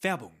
Werbung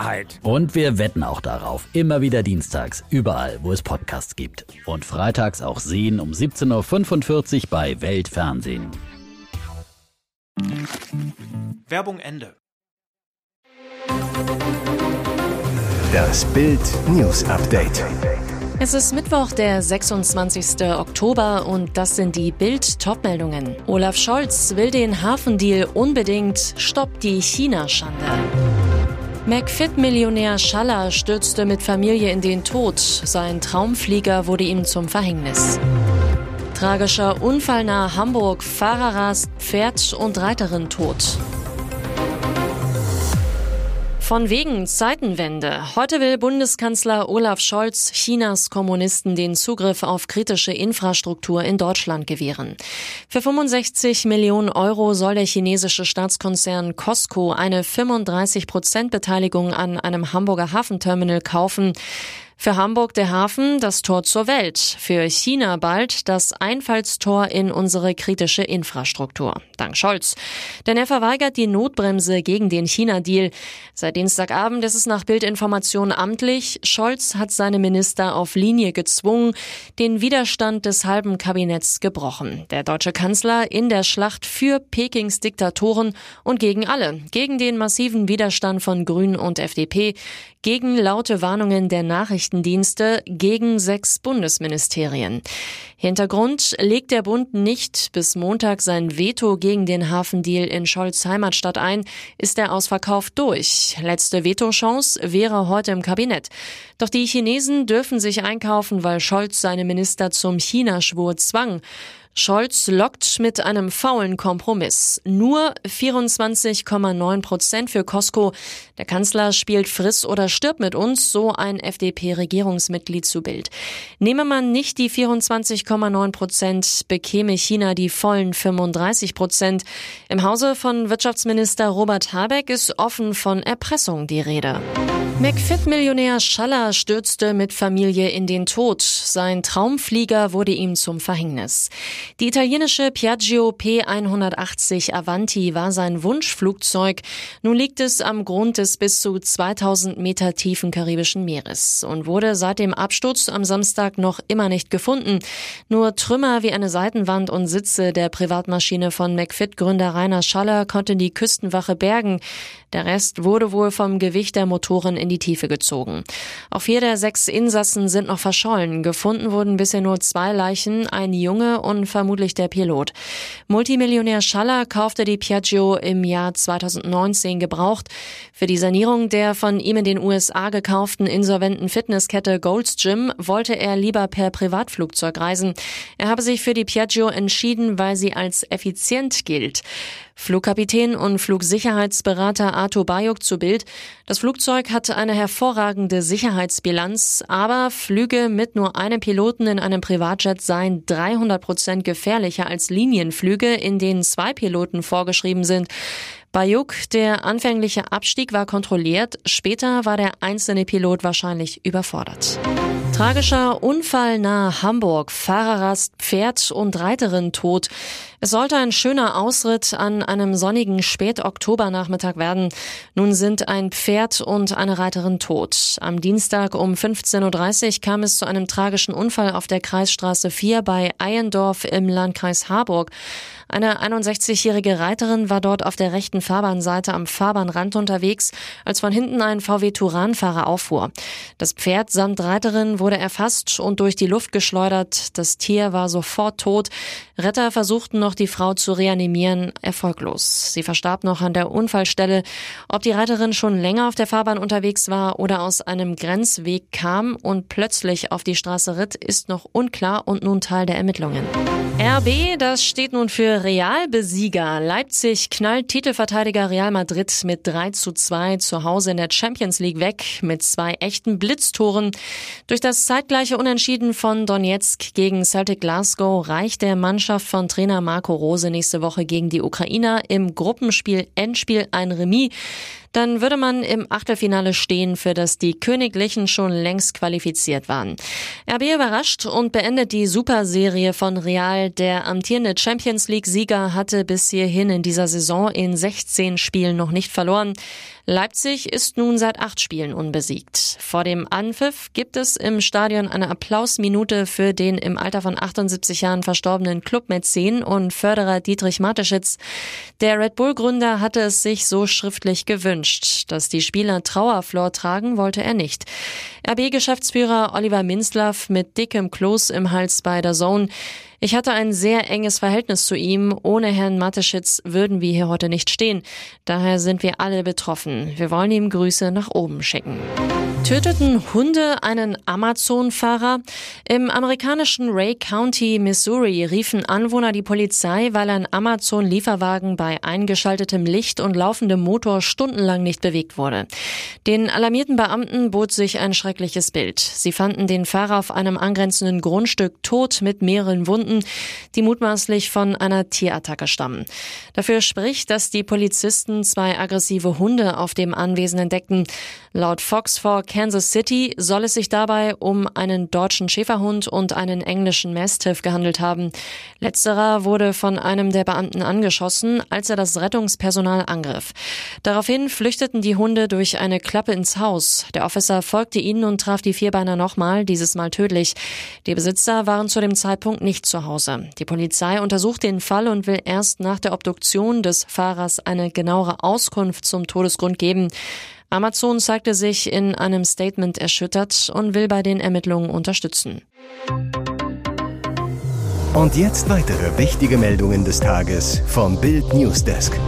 Wahrheit. Und wir wetten auch darauf. Immer wieder dienstags, überall, wo es Podcasts gibt. Und freitags auch sehen um 17.45 Uhr bei Weltfernsehen. Werbung Ende. Das Bild News Update. Es ist Mittwoch, der 26. Oktober und das sind die Bild-Top-Meldungen. Olaf Scholz will den Hafendeal unbedingt, stoppt die China-Schande. McFit-Millionär Schaller stürzte mit Familie in den Tod. Sein Traumflieger wurde ihm zum Verhängnis. Tragischer Unfall nahe Hamburg. Fahrer rast Pferd und Reiterin tot. Von wegen Zeitenwende. Heute will Bundeskanzler Olaf Scholz Chinas Kommunisten den Zugriff auf kritische Infrastruktur in Deutschland gewähren. Für 65 Millionen Euro soll der chinesische Staatskonzern Costco eine 35 Prozent Beteiligung an einem Hamburger Hafenterminal kaufen. Für Hamburg der Hafen das Tor zur Welt, für China bald das Einfallstor in unsere kritische Infrastruktur. Dank Scholz. Denn er verweigert die Notbremse gegen den China-Deal. Seit Dienstagabend ist es nach Bildinformation amtlich. Scholz hat seine Minister auf Linie gezwungen, den Widerstand des halben Kabinetts gebrochen. Der deutsche Kanzler in der Schlacht für Pekings Diktatoren und gegen alle. Gegen den massiven Widerstand von Grünen und FDP, gegen laute Warnungen der Nachrichtendienste, gegen sechs Bundesministerien. Hintergrund legt der Bund nicht bis Montag sein Veto gegen den Hafendeal in Scholz Heimatstadt ein, ist der Ausverkauf durch. Letzte Vetochance wäre heute im Kabinett. Doch die Chinesen dürfen sich einkaufen, weil Scholz seine Minister zum Chinaschwur zwang. Scholz lockt mit einem faulen Kompromiss. Nur 24,9 Prozent für Costco. Der Kanzler spielt Friss oder stirbt mit uns, so ein FDP-Regierungsmitglied zu Bild. Nehme man nicht die 24,9 Prozent, bekäme China die vollen 35 Prozent. Im Hause von Wirtschaftsminister Robert Habeck ist offen von Erpressung die Rede. McFit-Millionär Schaller stürzte mit Familie in den Tod. Sein Traumflieger wurde ihm zum Verhängnis. Die italienische Piaggio P180 Avanti war sein Wunschflugzeug. Nun liegt es am Grund des bis zu 2000 Meter tiefen karibischen Meeres und wurde seit dem Absturz am Samstag noch immer nicht gefunden. Nur Trümmer wie eine Seitenwand und Sitze der Privatmaschine von McFit-Gründer Rainer Schaller konnte die Küstenwache bergen. Der Rest wurde wohl vom Gewicht der Motoren in die Tiefe gezogen. Auch vier der sechs Insassen sind noch verschollen. Gefunden wurden bisher nur zwei Leichen, ein Junge und vermutlich der Pilot. Multimillionär Schaller kaufte die Piaggio im Jahr 2019 gebraucht. Für die Sanierung der von ihm in den USA gekauften insolventen Fitnesskette Gold's Gym wollte er lieber per Privatflugzeug reisen. Er habe sich für die Piaggio entschieden, weil sie als effizient gilt. Flugkapitän und Flugsicherheitsberater Arthur Bayuk zu Bild. Das Flugzeug hatte eine hervorragende Sicherheitsbilanz, aber Flüge mit nur einem Piloten in einem Privatjet seien 300 Prozent gefährlicher als Linienflüge, in denen zwei Piloten vorgeschrieben sind. Bayuk, der anfängliche Abstieg war kontrolliert, später war der einzelne Pilot wahrscheinlich überfordert. Tragischer Unfall nahe Hamburg. Fahrerrast, Pferd und Reiterin tot. Es sollte ein schöner Ausritt an einem sonnigen Spätoktobernachmittag werden. Nun sind ein Pferd und eine Reiterin tot. Am Dienstag um 15.30 Uhr kam es zu einem tragischen Unfall auf der Kreisstraße 4 bei Eiendorf im Landkreis Harburg. Eine 61-jährige Reiterin war dort auf der rechten Fahrbahnseite am Fahrbahnrand unterwegs, als von hinten ein VW Turan-Fahrer auffuhr. Das Pferd samt Reiterin wurde erfasst und durch die Luft geschleudert. Das Tier war sofort tot. Retter versuchten noch noch, die Frau zu reanimieren, erfolglos. Sie verstarb noch an der Unfallstelle. Ob die Reiterin schon länger auf der Fahrbahn unterwegs war oder aus einem Grenzweg kam und plötzlich auf die Straße ritt, ist noch unklar und nun Teil der Ermittlungen. RB, das steht nun für Realbesieger. Leipzig knallt Titelverteidiger Real Madrid mit 3 zu 2 zu Hause in der Champions League weg mit zwei echten Blitztoren. Durch das zeitgleiche Unentschieden von Donetsk gegen Celtic Glasgow reicht der Mannschaft von Trainer Marco Rose nächste Woche gegen die Ukrainer im Gruppenspiel Endspiel ein Remis dann würde man im Achtelfinale stehen, für das die Königlichen schon längst qualifiziert waren. RB überrascht und beendet die Superserie von Real. Der amtierende Champions League-Sieger hatte bis hierhin in dieser Saison in 16 Spielen noch nicht verloren. Leipzig ist nun seit acht Spielen unbesiegt. Vor dem Anpfiff gibt es im Stadion eine Applausminute für den im Alter von 78 Jahren verstorbenen Clubmäzen und Förderer Dietrich Mateschitz. Der Red Bull-Gründer hatte es sich so schriftlich gewünscht. Dass die Spieler Trauerflor tragen, wollte er nicht. RB-Geschäftsführer Oliver Minzlaff mit dickem Kloß im Hals bei der Zone. Ich hatte ein sehr enges Verhältnis zu ihm. Ohne Herrn Mateschitz würden wir hier heute nicht stehen. Daher sind wir alle betroffen. Wir wollen ihm Grüße nach oben schicken. Töteten Hunde einen Amazon-Fahrer? Im amerikanischen Ray County, Missouri, riefen Anwohner die Polizei, weil ein Amazon-Lieferwagen bei eingeschaltetem Licht und laufendem Motor stundenlang nicht bewegt wurde. Den alarmierten Beamten bot sich ein schreckliches Bild. Sie fanden den Fahrer auf einem angrenzenden Grundstück tot mit mehreren Wunden, die mutmaßlich von einer Tierattacke stammen. Dafür spricht, dass die Polizisten zwei aggressive Hunde auf dem Anwesen entdeckten. Laut Fox 4 Kansas City soll es sich dabei um einen deutschen Schäferhund und einen englischen Mastiff gehandelt haben. Letzterer wurde von einem der Beamten angeschossen, als er das Rettungspersonal angriff. Daraufhin flüchteten die Hunde durch eine Klappe ins Haus. Der Officer folgte ihnen und traf die Vierbeiner nochmal, dieses Mal tödlich. Die Besitzer waren zu dem Zeitpunkt nicht zu Hause. Die Polizei untersucht den Fall und will erst nach der Obduktion des Fahrers eine genauere Auskunft zum Todesgrund geben. Amazon zeigte sich in einem Statement erschüttert und will bei den Ermittlungen unterstützen. Und jetzt weitere wichtige Meldungen des Tages vom Bild Newsdesk.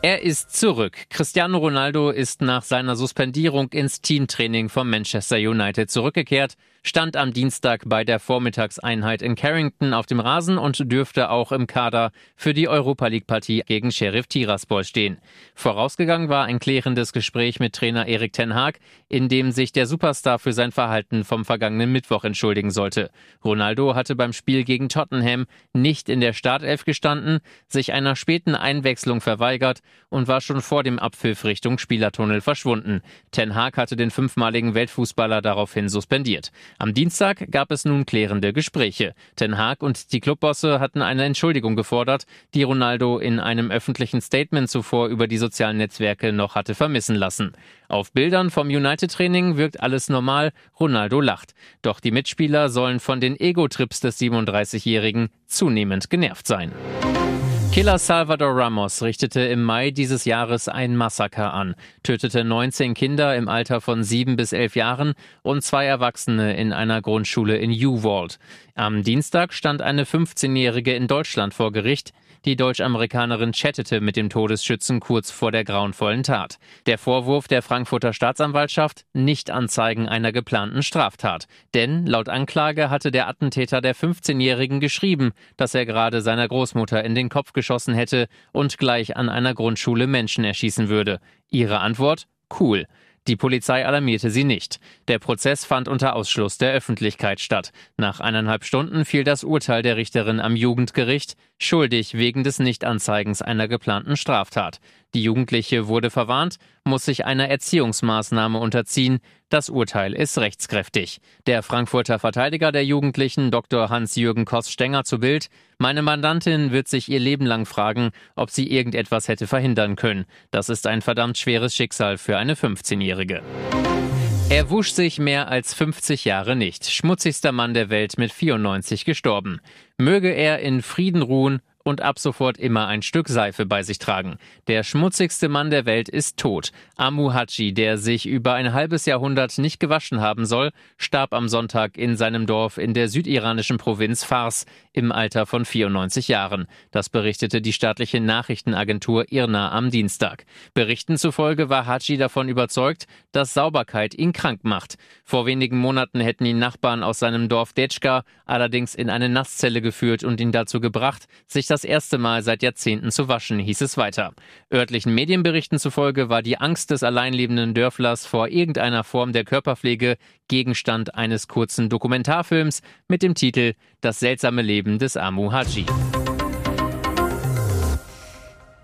Er ist zurück. Cristiano Ronaldo ist nach seiner Suspendierung ins Teamtraining von Manchester United zurückgekehrt stand am Dienstag bei der Vormittagseinheit in Carrington auf dem Rasen und dürfte auch im Kader für die Europa League-Partie gegen Sheriff Tiraspol stehen. Vorausgegangen war ein klärendes Gespräch mit Trainer Erik Ten Haag, in dem sich der Superstar für sein Verhalten vom vergangenen Mittwoch entschuldigen sollte. Ronaldo hatte beim Spiel gegen Tottenham nicht in der Startelf gestanden, sich einer späten Einwechslung verweigert und war schon vor dem Abpfiff Richtung Spielertunnel verschwunden. Ten Haag hatte den fünfmaligen Weltfußballer daraufhin suspendiert. Am Dienstag gab es nun klärende Gespräche. Ten Haag und die Clubbosse hatten eine Entschuldigung gefordert, die Ronaldo in einem öffentlichen Statement zuvor über die sozialen Netzwerke noch hatte vermissen lassen. Auf Bildern vom United-Training wirkt alles normal, Ronaldo lacht. Doch die Mitspieler sollen von den Ego-Trips des 37-Jährigen zunehmend genervt sein. Killer Salvador Ramos richtete im Mai dieses Jahres ein Massaker an, tötete 19 Kinder im Alter von 7 bis 11 Jahren und zwei Erwachsene in einer Grundschule in Uwald. Am Dienstag stand eine 15-Jährige in Deutschland vor Gericht. Die Deutsch-Amerikanerin chattete mit dem Todesschützen kurz vor der grauenvollen Tat. Der Vorwurf der Frankfurter Staatsanwaltschaft nicht anzeigen einer geplanten Straftat. Denn laut Anklage hatte der Attentäter der 15-Jährigen geschrieben, dass er gerade seiner Großmutter in den Kopf geschossen hätte und gleich an einer Grundschule Menschen erschießen würde. Ihre Antwort? Cool. Die Polizei alarmierte sie nicht. Der Prozess fand unter Ausschluss der Öffentlichkeit statt. Nach eineinhalb Stunden fiel das Urteil der Richterin am Jugendgericht schuldig wegen des Nichtanzeigens einer geplanten Straftat. Die Jugendliche wurde verwarnt, muss sich einer Erziehungsmaßnahme unterziehen. Das Urteil ist rechtskräftig. Der Frankfurter Verteidiger der Jugendlichen, Dr. Hans-Jürgen Koss-Stenger zu Bild, meine Mandantin wird sich ihr Leben lang fragen, ob sie irgendetwas hätte verhindern können. Das ist ein verdammt schweres Schicksal für eine 15-Jährige. Er wusch sich mehr als 50 Jahre nicht. Schmutzigster Mann der Welt mit 94 gestorben. Möge er in Frieden ruhen und ab sofort immer ein Stück Seife bei sich tragen. Der schmutzigste Mann der Welt ist tot. Amu Haji, der sich über ein halbes Jahrhundert nicht gewaschen haben soll, starb am Sonntag in seinem Dorf in der südiranischen Provinz Fars im Alter von 94 Jahren. Das berichtete die staatliche Nachrichtenagentur IRNA am Dienstag. Berichten zufolge war Haji davon überzeugt, dass Sauberkeit ihn krank macht. Vor wenigen Monaten hätten ihn Nachbarn aus seinem Dorf Detschka allerdings in eine Nasszelle geführt und ihn dazu gebracht, sich das erste Mal seit Jahrzehnten zu waschen, hieß es weiter. Örtlichen Medienberichten zufolge war die Angst des alleinlebenden Dörflers vor irgendeiner Form der Körperpflege Gegenstand eines kurzen Dokumentarfilms mit dem Titel Das seltsame Leben des Amu Haji.